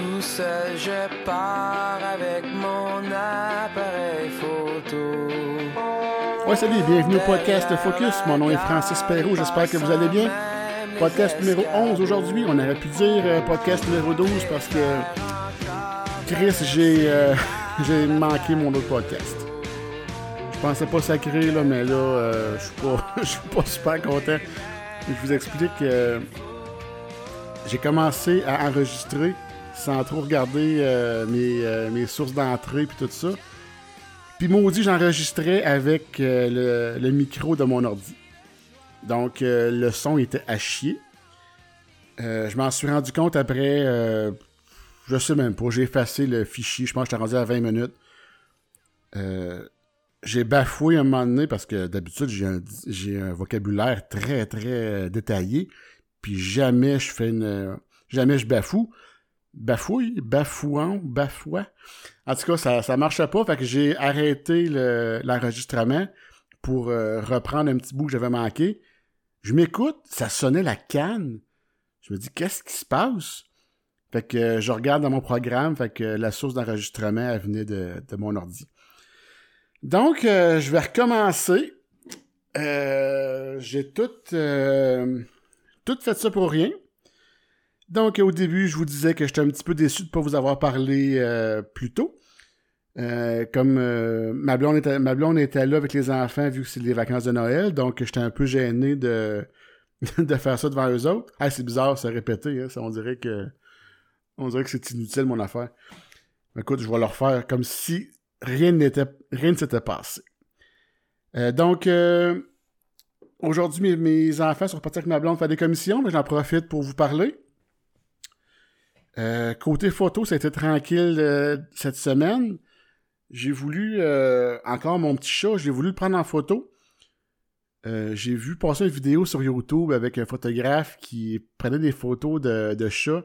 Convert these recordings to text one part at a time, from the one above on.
tout seul, je pars avec mon appareil photo. Ouais, salut, bienvenue au podcast Focus. Mon nom est Francis Perrault, j'espère que vous allez bien. Podcast numéro 11 aujourd'hui. On aurait pu dire euh, podcast numéro 12 parce que Chris, j'ai euh, j'ai manqué mon autre podcast. Je pensais pas sacré, là, mais là, euh, je suis pas, suis pas super content. Je vous explique que j'ai commencé à enregistrer sans trop regarder euh, mes, euh, mes sources d'entrée puis tout ça. Puis maudit, j'enregistrais avec euh, le, micro de mon ordi. Donc le son était à chier. Je m'en suis rendu compte après, je sais même pas, j'ai effacé le fichier, je pense que j'étais rendu à 20 minutes. J'ai bafoué un moment donné parce que d'habitude j'ai un, j'ai un vocabulaire très très détaillé, puis jamais je fais une, jamais je bafoue. Bafouille, bafouant, bafoua. En tout cas, ça, ça marchait pas, fait que j'ai arrêté le- l'enregistrement pour euh, reprendre un petit bout que j'avais manqué. Je m'écoute, ça sonnait la canne. Je me dis, qu'est-ce qui se passe? Fait que euh, je regarde dans mon programme, fait que la source d'enregistrement, venait de, de mon ordi. Donc, euh, je vais recommencer. J'ai tout, tout fait ça pour rien. Donc, au début, je vous disais que j'étais un petit peu déçu de ne pas vous avoir parlé euh, plus tôt. Euh, comme euh, ma, blonde était, ma blonde était là avec les enfants vu que c'est les vacances de Noël, donc j'étais un peu gêné de, de faire ça devant eux autres. Ah, c'est bizarre, c'est répété, hein, ça, on dirait que on dirait que c'est inutile mon affaire. Écoute, je vais leur faire comme si rien n'était rien ne s'était passé. Donc aujourd'hui mes, mes enfants sont partis avec ma blonde faire des commissions, mais j'en profite pour vous parler. Euh, côté photo, été tranquille euh, cette semaine. J'ai voulu, euh, encore mon petit chat, j'ai voulu le prendre en photo. J'ai vu passer une vidéo sur YouTube avec un photographe qui prenait des photos de, de chats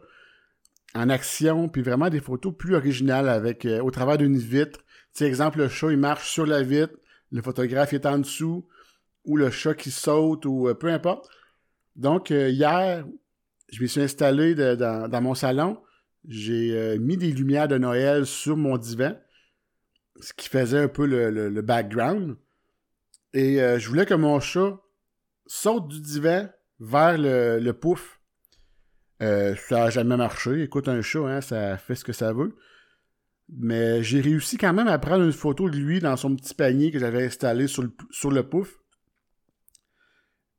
en action, puis vraiment des photos plus originales avec au travers d'une vitre. Tu sais, exemple, le chat, il marche sur la vitre, le photographe est en dessous, ou le chat qui saute, ou peu importe. Donc, hier, je me suis installé dans, mon salon. J'ai euh, mis des lumières de Noël sur mon divan, ce qui faisait un peu le, le- background. Et euh, je voulais que mon chat saute du divan vers le, le pouf. Euh, ça n'a jamais marché. Écoute, un chat, hein, ça fait ce que ça veut. Mais j'ai réussi quand même à prendre une photo de lui dans son petit panier que j'avais installé sur le, sur le pouf.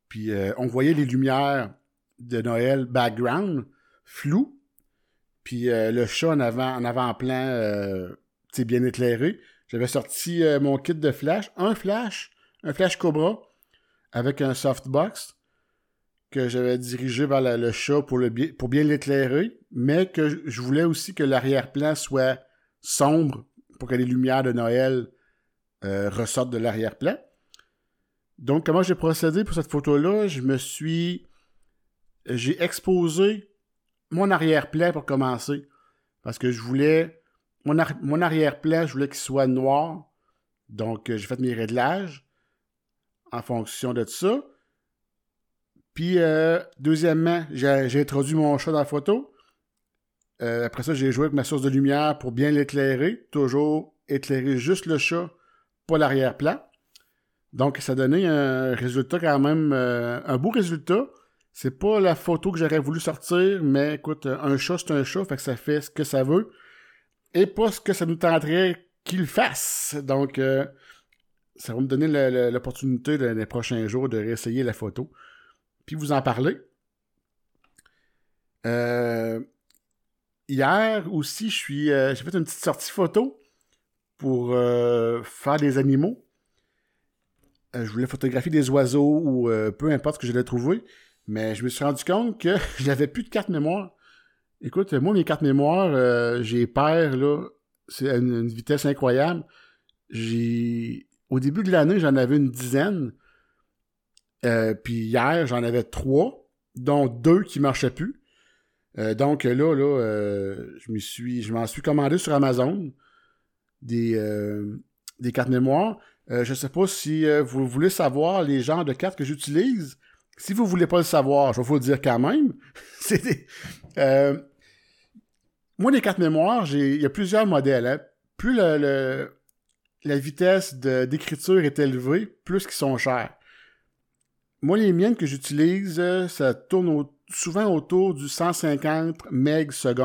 Puis on voyait les lumières de Noël background, flou. Puis euh, le chat en avant, en avant-plan, euh, bien éclairé. J'avais sorti euh, mon kit de flash, un flash, un flash Cobra, avec un softbox que j'avais dirigé vers le chat pour, pour bien l'éclairer, mais que je- voulais aussi que l'arrière-plan soit sombre pour que les lumières de Noël ressortent de l'arrière-plan. Donc, comment j'ai procédé pour cette photo-là? Je me suis... J'ai exposé mon arrière-plan pour commencer. Parce que je voulais... Mon, mon arrière-plan, je voulais qu'il soit noir. Donc, euh, j'ai fait mes réglages en fonction de ça. Puis, euh, deuxièmement, j'ai introduit mon chat dans la photo. Euh, après ça, j'ai joué avec ma source de lumière pour bien l'éclairer. Toujours éclairer juste le chat, pas l'arrière-plan. Donc, ça donnait un résultat quand même, un beau résultat. C'est pas la photo que j'aurais voulu sortir, mais écoute, un chat, c'est un chat, fait que ça fait ce que ça veut. Et pas ce que ça nous tenterait qu'il fasse. Donc, euh, ça va me donner l'opportunité dans les prochains jours de réessayer la photo. Puis vous en parler. Euh, hier aussi, je suis, euh, j'ai fait une petite sortie photo pour euh, faire des animaux. Euh, je voulais photographier des oiseaux ou euh, peu importe ce que j'allais trouver. Mais je me suis rendu compte que j'avais plus de carte mémoire. Écoute, moi, mes cartes mémoire, euh, j'ai peur, là. C'est une, vitesse incroyable. J'ai. Au début de l'année, j'en avais une dizaine. Euh, puis hier, j'en avais trois, dont deux qui marchaient plus. Euh, donc là, là, je suis. M'en suis commandé sur Amazon des, des cartes mémoire. Je sais pas si vous voulez savoir les genres de cartes que j'utilise. Si vous voulez pas le savoir, je vais vous le dire quand même. Euh, moi, les cartes mémoire, il y a plusieurs modèles. Hein. Plus la vitesse d'écriture est élevée, plus qu'ils sont chers. Moi, les miennes que j'utilise, ça tourne souvent autour du 150 MB. Ça,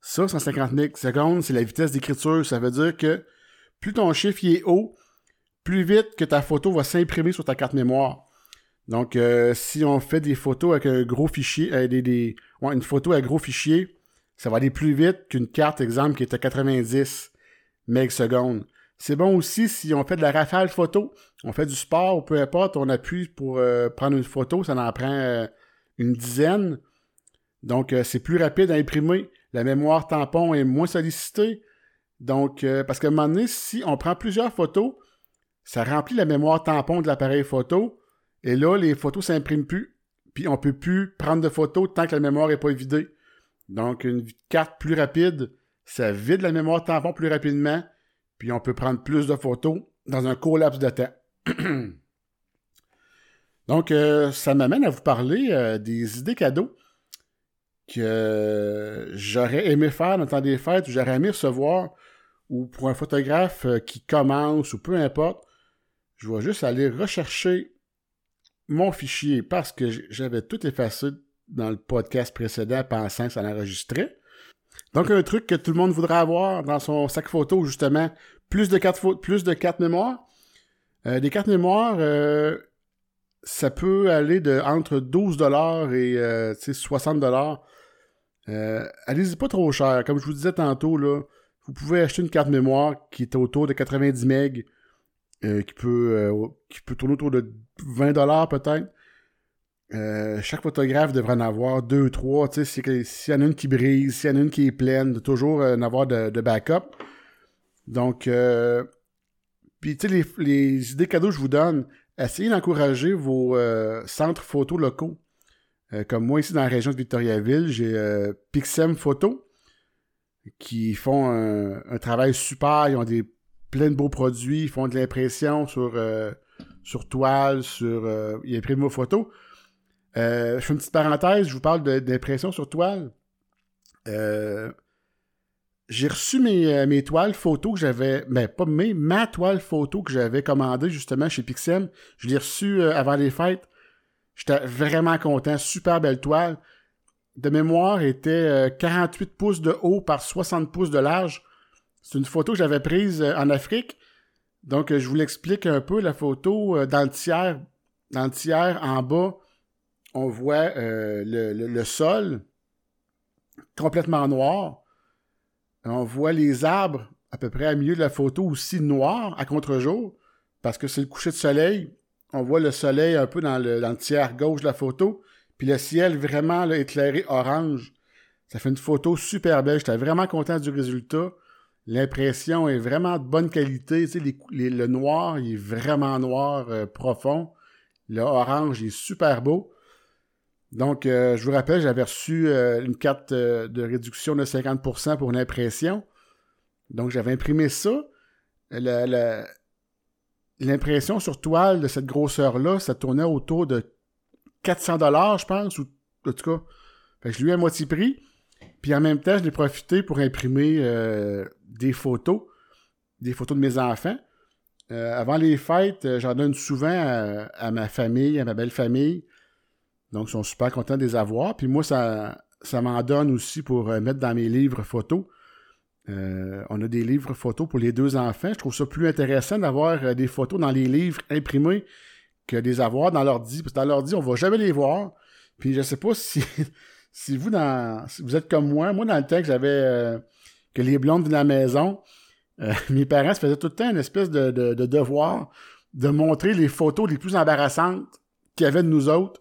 150 MB c'est la vitesse d'écriture. Ça veut dire que plus ton chiffre est haut, plus vite que ta photo va s'imprimer sur ta carte mémoire. Donc, euh, si on fait des photos avec un gros fichier, euh, une photo avec gros fichier, ça va aller plus vite qu'une carte, exemple, qui est à 90 secondes. C'est bon aussi si on fait de la rafale photo, on fait du sport ou peu importe, on appuie pour euh, prendre une photo, ça en prend une dizaine. Donc, c'est plus rapide à imprimer. La mémoire tampon est moins sollicitée. Donc, parce qu'à un moment donné, si on prend plusieurs photos, ça remplit la mémoire tampon de l'appareil photo. Et là, les photos s'impriment plus. Puis on peut plus prendre de photos tant que la mémoire n'est pas vidée. Donc, une carte plus rapide, ça vide la mémoire tampon plus rapidement. Puis on peut prendre plus de photos dans un court laps de temps. Donc, euh, ça m'amène à vous parler euh, des idées cadeaux que j'aurais aimé faire dans le temps des fêtes, ou j'aurais aimé recevoir, ou pour un photographe euh, qui commence, ou peu importe, je vais juste aller rechercher mon fichier parce que j'avais tout effacé dans le podcast précédent pensant que ça l'enregistrait. Donc, un truc que tout le monde voudrait avoir dans son sac photo, justement, plus de cartes, plus de cartes mémoire. Euh, des cartes mémoire, euh, ça peut aller de entre 12$ et euh, 60$. Euh, allez-y pas trop cher. Comme je vous disais tantôt, vous pouvez acheter une carte mémoire qui est autour de 90 MB qui, peut, qui peut tourner autour de 20$ peut-être. Euh, chaque photographe devrait en avoir deux, trois. S'il y en a une qui brise, s'il y en a une qui est pleine, de toujours en avoir de, backup. Donc, puis tu sais, les, idées cadeaux que je vous donne, essayez d'encourager vos centres photos locaux. comme moi, ici dans la région de Victoriaville, j'ai Pixem Photo qui font un, travail super. Ils ont des plein de beaux produits, ils font de l'impression sur, euh, sur toile, sur. Euh, ils impriment vos photos. Euh, je fais une petite parenthèse, je vous parle d'impression sur toile. j'ai reçu mes, mes, toiles photos que j'avais. Ben, pas mes, ma toile photo que j'avais commandée justement chez Pixem. Je l'ai reçue avant les fêtes. J'étais vraiment content. Super belle toile. De mémoire, était 48 pouces de haut par 60 pouces de large. C'est une photo que j'avais prise euh, en Afrique. Donc, euh, je vous l'explique un peu, la photo euh, dans le tiers. Dans le tiers, en bas, on voit le, sol complètement noir. On voit les arbres à peu près à milieu de la photo aussi noirs à contre-jour parce que c'est le coucher de soleil. On voit le soleil un peu dans le, tiers gauche de la photo. Puis le ciel vraiment éclairé orange. Ça fait une photo super belle. J'étais vraiment content du résultat. L'impression est vraiment de bonne qualité. Tu le noir, est vraiment noir euh, profond. Le orange, il est super beau. Donc, euh, je vous rappelle, j'avais reçu euh, une carte de réduction de 50% pour l'impression. Donc, j'avais imprimé ça. L'impression sur toile de cette grosseur-là, ça tournait autour de 400 dollars, je pense, ou en tout cas. je lui ai à moitié prix. Puis en même temps, je l'ai profité pour imprimer des photos, des photos de mes enfants. Euh, avant les fêtes, euh, j'en donne souvent à, ma famille, à ma belle famille. Donc, ils sont super contents de les avoir. Puis moi, ça, ça m'en donne aussi pour euh, mettre dans mes livres photos. on a des livres photos pour les deux enfants. Je trouve ça plus intéressant d'avoir des photos dans les livres imprimés que des avoir dans l'ordi. Parce que dans l'ordi, on va jamais les voir. Puis je sais pas si, si vous si vous êtes comme moi. Moi, dans le temps que j'avais que les blondes de la maison, euh, mes parents se faisaient tout le temps une espèce de, devoir de montrer les photos les plus embarrassantes qu'il y avait de nous autres.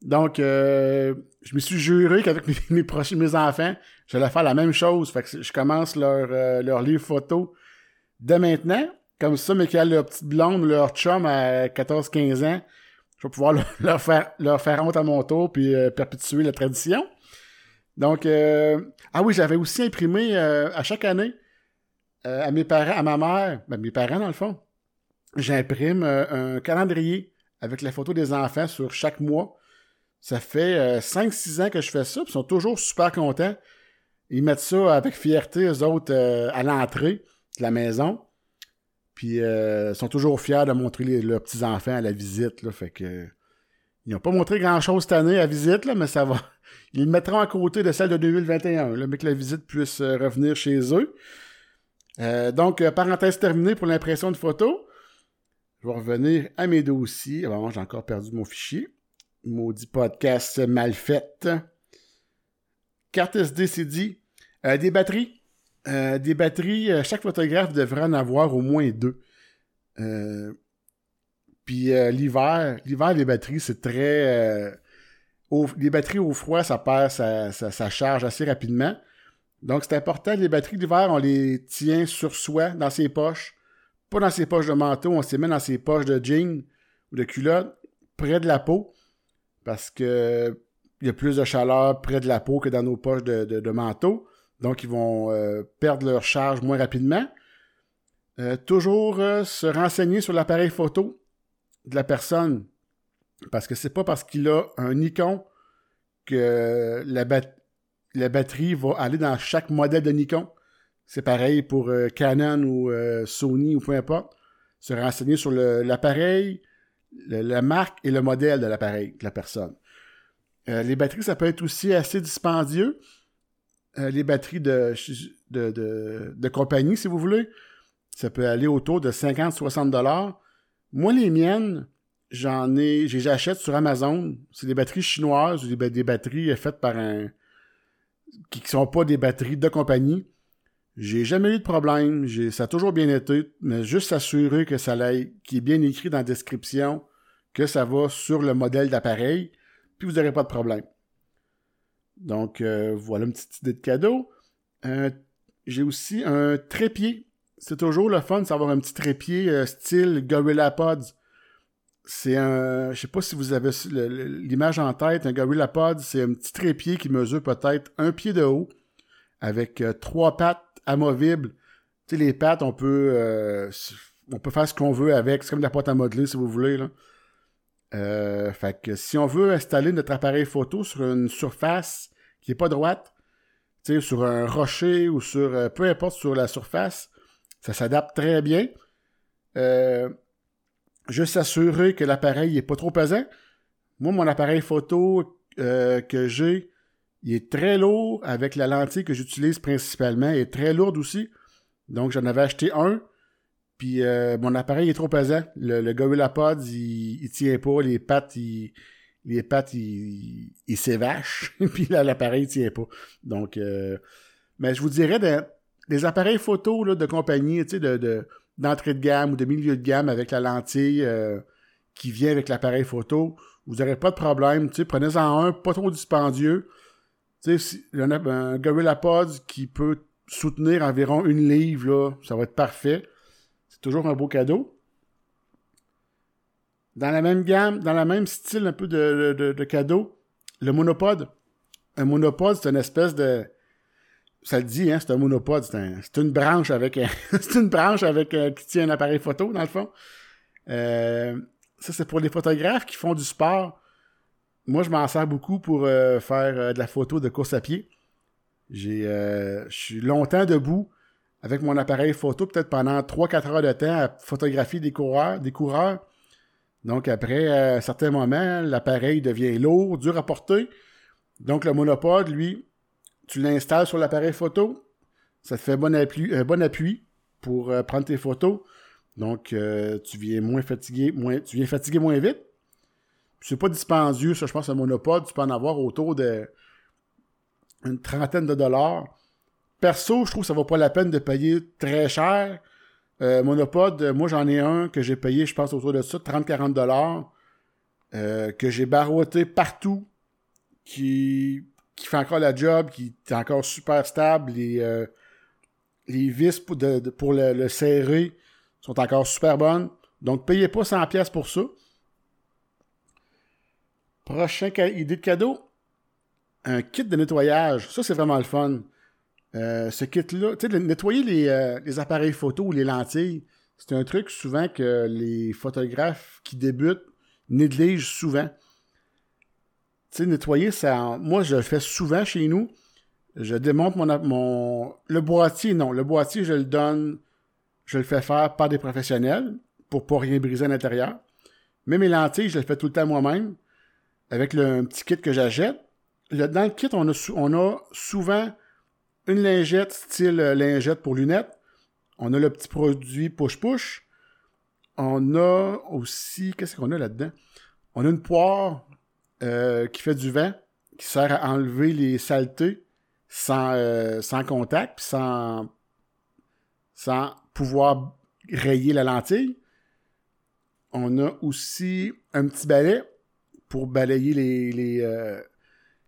Donc, euh, je me suis juré qu'avec mes, mes, prochains, mes enfants, j'allais faire la même chose. Fait que je commence leur, euh, leur livre photo dès maintenant. Comme ça, mais qu'il y a leur petite blonde, leur chum à 14-15 ans, je vais pouvoir leur, faire, leur faire honte à mon tour puis perpétuer la tradition. Donc, euh, ah oui, j'avais aussi imprimé euh, à chaque année euh, à mes parents, à ma mère, ben, mes parents dans le fond, j'imprime un calendrier avec la photo des enfants sur chaque mois. Ça fait 5-6 ans que je fais ça, puis ils sont toujours super contents. Ils mettent ça avec fierté, eux autres, euh, à l'entrée de la maison. Puis euh, sont toujours fiers de montrer leurs petits-enfants à la visite. Fait que ils n'ont pas montré grand-chose cette année à visite, mais ça va. Ils le mettront à côté de celle de 2021, là, mais que la visite puisse euh, revenir chez eux. donc, parenthèse terminée pour l'impression de photos. Je vais revenir à mes dossiers. Bon, j'ai encore perdu mon fichier. Maudit podcast mal fait. Carte SD CD. Euh, des batteries. Euh, des batteries, euh, chaque photographe devrait en avoir au moins deux. Puis l'hiver, l'hiver, les batteries, c'est très... les batteries au froid, ça perd sa, charge assez rapidement. Donc c'est important, les batteries d'hiver, on les tient sur soi, dans ses poches. Pas dans ses poches de manteau, on se met dans ses poches de jeans ou de culottes, près de la peau. Parce que il y a plus de chaleur près de la peau que dans nos poches de, manteau. Donc, ils vont euh, perdre leur charge moins rapidement. Euh, toujours euh, se renseigner sur l'appareil photo de la personne. Parce que c'est pas parce qu'il a un Nikon que la, la, batterie va aller dans chaque modèle de Nikon. C'est pareil pour Canon ou Sony ou peu importe. Se renseigner sur l'appareil, la marque et le modèle de l'appareil de la personne. Les batteries, ça peut être aussi assez dispendieux. Euh, les batteries de, de, compagnie, si vous voulez, ça peut aller autour de 50-60 dollars. Moi, les miennes, j'en ai, j'achète sur Amazon. C'est des batteries chinoises ou des, batteries faites par un, qui ne sont pas des batteries de compagnie. J'ai jamais eu de problème. Ça a toujours bien été, mais juste s'assurer que ça qu'il est bien écrit dans la description, que ça va sur le modèle d'appareil puis vous n'aurez pas de problème. Donc, euh, voilà une petite idée de cadeau. Euh, j'ai aussi un trépied. C'est toujours le fun d'avoir un petit trépied euh, style Gorilla Pods. C'est un. Je sais pas si vous avez l'image en tête. Un Gorilla Pod, c'est un petit trépied qui mesure peut-être un pied de haut avec trois pattes amovibles. Tu les pattes, on peut. faire ce qu'on veut avec. C'est comme de la pâte à modeler, si vous voulez. Euh, fait que si on veut installer notre appareil photo sur une surface qui n'est pas droite, sur un rocher ou sur euh, peu importe sur la surface, ça s'adapte très bien. Euh, juste s'assurer que l'appareil n'est pas trop pesant. Moi, mon appareil photo que j'ai, il est très lourd avec la lentille que j'utilise principalement, il est très lourde aussi. Donc j'en avais acheté un puis euh, mon appareil est trop pesant. Le, le Gorilla Pod, il, tient pas. Les pattes, il, les pattes, il, il s'évachent. puis là, l'appareil tient pas. Donc, euh, mais je vous dirais, des appareils photo de compagnie, tu d'entrée de gamme ou de milieu de gamme avec la lentille euh, qui vient avec l'appareil photo, vous n'aurez pas de problème. Tu prenez-en un, pas trop dispendieux. Il un Gorilla Pod qui peut soutenir environ une livre, ça va être parfait. Toujours un beau cadeau. Dans la même gamme, dans le même style un peu de, de, cadeau, le monopode. Un monopode, c'est une espèce de. Ça le dit, hein, c'est un monopode. C'est une branche avec c'est une branche avec qui tient un appareil photo, dans le fond. Euh, ça, c'est pour les photographes qui font du sport. Moi, je m'en sers beaucoup pour euh, faire euh, de la photo de course à pied. J'ai, je suis longtemps debout avec mon appareil photo, peut-être pendant 3-4 heures de temps, à photographier des coureurs. Des coureurs. Donc, après un certain moment, l'appareil devient lourd, dur à porter. Donc, le monopode, lui, tu l'installes sur l'appareil photo. Ça te fait bon appui, un bon appui pour euh, prendre tes photos. Donc, euh, tu viens moins fatigué, moins, tu viens fatiguer moins vite. C'est pas dispendieux, ça, je pense, un monopode. Tu peux en avoir autour de une trentaine de dollars. Perso, je trouve que ça vaut pas la peine de payer très cher. Euh, monopode, moi j'en ai un que j'ai payé, je pense, autour de ça, 30-40 dollars, euh, que j'ai barouetté partout, qui, qui fait encore la job, qui est encore super stable. Les, euh, vis pour, le, serrer sont encore super bonnes. Donc, payez pas 100 pièces pour ça. Prochain idée de cadeau, un kit de nettoyage. Ça, c'est vraiment le fun. Euh, ce kit-là, tu sais, nettoyer euh, les, appareils photo ou les lentilles, c'est un truc souvent que les photographes qui débutent négligent souvent. Tu sais, nettoyer, ça, moi, je le fais souvent chez nous. Je démonte mon, mon... Le boîtier, non. Le boîtier, je le donne... Je le fais faire par des professionnels pour pas rien briser à l'intérieur. Mais mes lentilles, je les fais tout le temps moi-même avec le petit kit que j'achète. Dans le kit, on a, on a souvent une lingette style euh, lingette pour lunettes. On a le petit produit push-push. On a aussi... Qu'est-ce qu'on a là-dedans? On a une poire euh, qui fait du vent, qui sert à enlever les saletés sans, euh, contact, sans, pouvoir rayer la lentille. On a aussi un petit balai pour balayer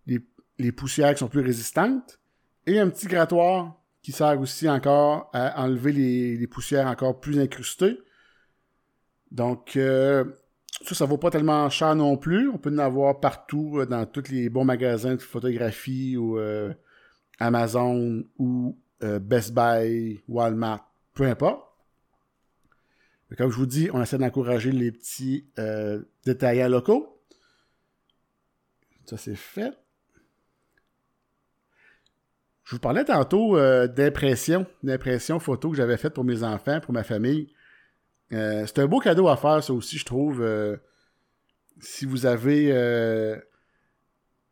les, poussières qui sont plus résistantes. Et un petit grattoir qui sert aussi encore à enlever les, poussières encore plus incrustées. Donc, euh, ça, ça vaut pas tellement cher non plus. On peut en avoir partout euh, dans tous les bons magasins de photographie ou Amazon ou Best Buy, Walmart, peu importe. Comme je vous dis, on essaie d'encourager les petits euh, détaillants locaux. Ça, c'est fait. Je vous parlais tantôt euh, d'impression, d'impression photo que j'avais faite pour mes enfants, pour ma famille. Euh, c'est un beau cadeau à faire, ça aussi, je trouve. Euh, si vous avez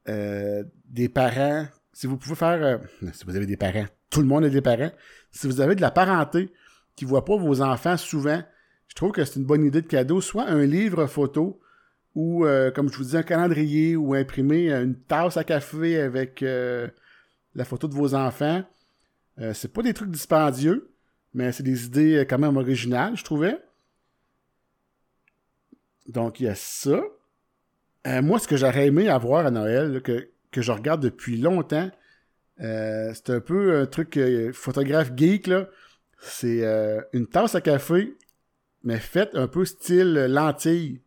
des parents, si vous pouvez faire... si vous avez des parents, tout le monde a des parents. Si vous avez de la parenté qui ne voit pas vos enfants souvent, je trouve que c'est une bonne idée de cadeau, soit un livre photo ou, euh, comme je vous disais, un calendrier ou imprimer une tasse à café avec euh, la photo de vos enfants. Euh, c'est pas des trucs dispendieux, mais c'est des idées quand même originales, je trouvais. Donc, il y a ça. moi, ce que j'aurais aimé avoir à Noël, que, que je regarde depuis longtemps, c'est un peu un truc photographe geek, là. C'est une tasse à café mais faite un peu style lentille.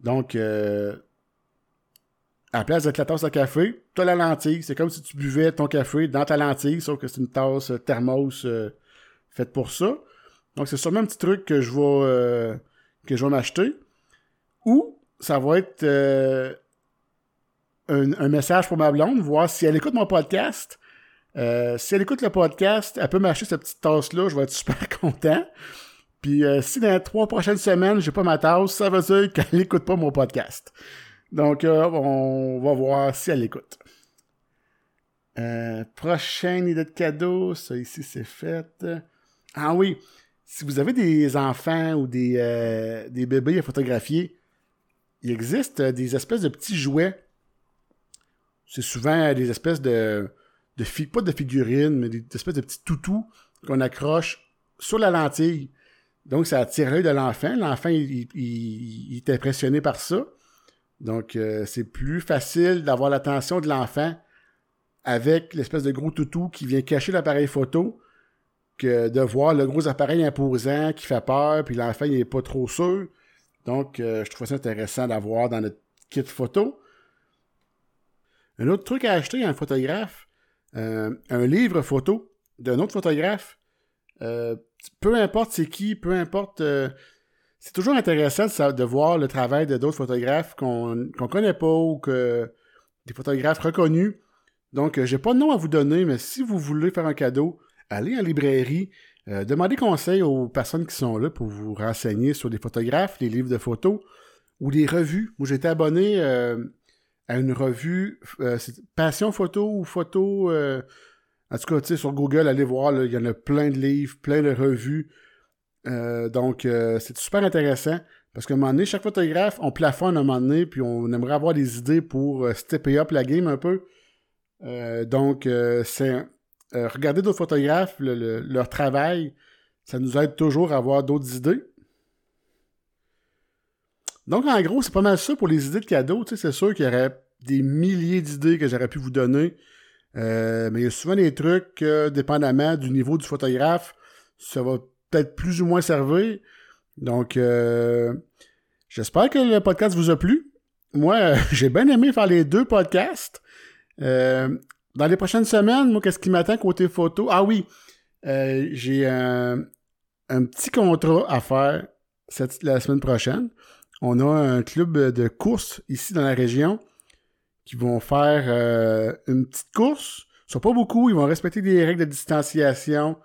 Donc, euh, à la place de la tasse à café, tu as la lentille. C'est comme si tu buvais ton café dans ta lentille, sauf que c'est une tasse thermos euh, faite pour ça. Donc, c'est sûrement un petit truc que je vais, euh, que je vais m'acheter. Ou, ça va être euh, un, un, message pour ma blonde, voir si elle écoute mon podcast. si elle écoute le podcast, elle peut m'acheter cette petite tasse-là, je vais être super content. Puis euh, si dans les trois prochaines semaines, j'ai pas ma tasse, ça veut dire qu'elle n'écoute pas mon podcast. Donc, euh, on va voir si elle écoute. Euh, prochaine idée de cadeau, ça ici c'est fait. Ah oui, si vous avez des enfants ou des, des bébés à photographier, il existe des espèces de petits jouets. C'est souvent des espèces de, de pas de figurines, mais des espèces de petits toutous qu'on accroche sur la lentille. Donc, ça attire l'œil de l'enfant. L'enfant, il, est impressionné par ça. Donc, euh, c'est plus facile d'avoir l'attention de l'enfant avec l'espèce de gros toutou qui vient cacher l'appareil photo que de voir le gros appareil imposant qui fait peur, puis l'enfant, il n'est pas trop sûr. Donc, euh, je trouve ça intéressant d'avoir dans notre kit photo. Un autre truc à acheter un photographe, euh, un livre photo d'un autre photographe peu importe c'est qui, peu importe. Euh, c'est toujours intéressant de, voir le travail de d'autres photographes qu'on ne connaît pas ou que des photographes reconnus. Donc, euh, j'ai pas de nom à vous donner, mais si vous voulez faire un cadeau, allez en librairie, euh, demandez conseil aux personnes qui sont là pour vous renseigner sur des photographes, des livres de photos ou des revues. Moi, j'étais abonné à une revue Passion Photo ou Photo en tout cas, sur Google, allez voir, il y en a plein de livres, plein de revues. Euh, donc, euh, c'est super intéressant. Parce qu'à un moment donné, chaque photographe, on plafonne à un moment donné, puis on aimerait avoir des idées pour euh, stepper up la game un peu. donc, c'est regarder d'autres photographes, leur travail, ça nous aide toujours à avoir d'autres idées. Donc, en gros, c'est pas mal ça pour les idées de cadeaux. C'est sûr qu'il y aurait des milliers d'idées que j'aurais pu vous donner. Mais il y a souvent des trucs, dépendamment du niveau du photographe, ça va peut-être plus ou moins servir. Donc, euh, j'espère que le podcast vous a plu. Moi, j'ai bien aimé faire les deux podcasts. Euh, dans les prochaines semaines, moi, qu'est-ce qui m'attend côté photo? Ah oui, j'ai un, petit contrat à faire cette, la semaine prochaine. On a un club de course ici dans la région qui vont faire euh, une petite course sont pas beaucoup, ils vont respecter des règles de distanciation.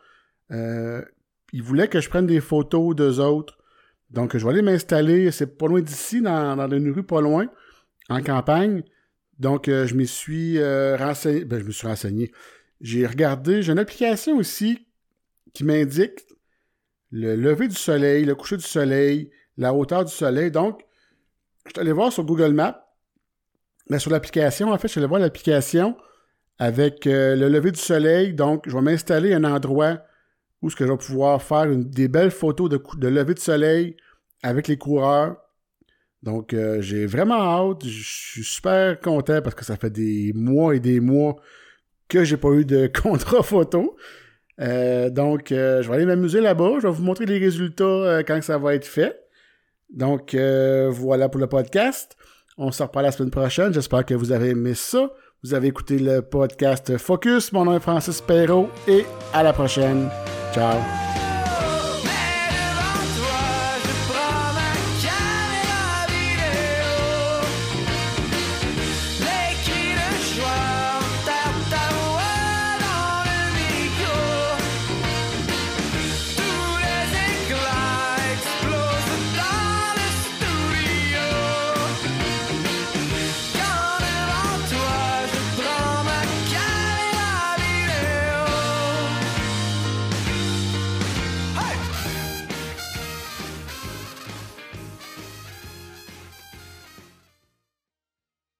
Euh, ils voulaient que je prenne des photos d'eux autres. Donc, je vais aller m'installer, c'est pas loin d'ici, dans, dans une rue pas loin, en campagne. Donc, euh, je me suis euh, renseigné, ben, je me suis renseigné. J'ai regardé, j'ai une application aussi qui m'indique le lever du soleil, le coucher du soleil, la hauteur du soleil. Donc, je suis allé voir sur Google Maps, mais sur l'application, en fait, je suis allé voir l'application avec euh, le lever du soleil. Donc, je vais m'installer un endroit où ce que je vais pouvoir faire des belles photos de, de lever de soleil avec les coureurs. Donc, euh, j'ai vraiment hâte. Je suis super content parce que ça fait des mois et des mois que j'ai pas eu de contrat photo. Euh, donc, euh, je vais aller m'amuser là-bas. Je vais vous montrer les résultats quand ça va être fait. Donc, voilà pour le podcast. On se reparle la semaine prochaine. J'espère que vous avez aimé ça. Vous avez écouté le podcast Focus. Mon nom est Francis Perrault et à la prochaine. Ciao.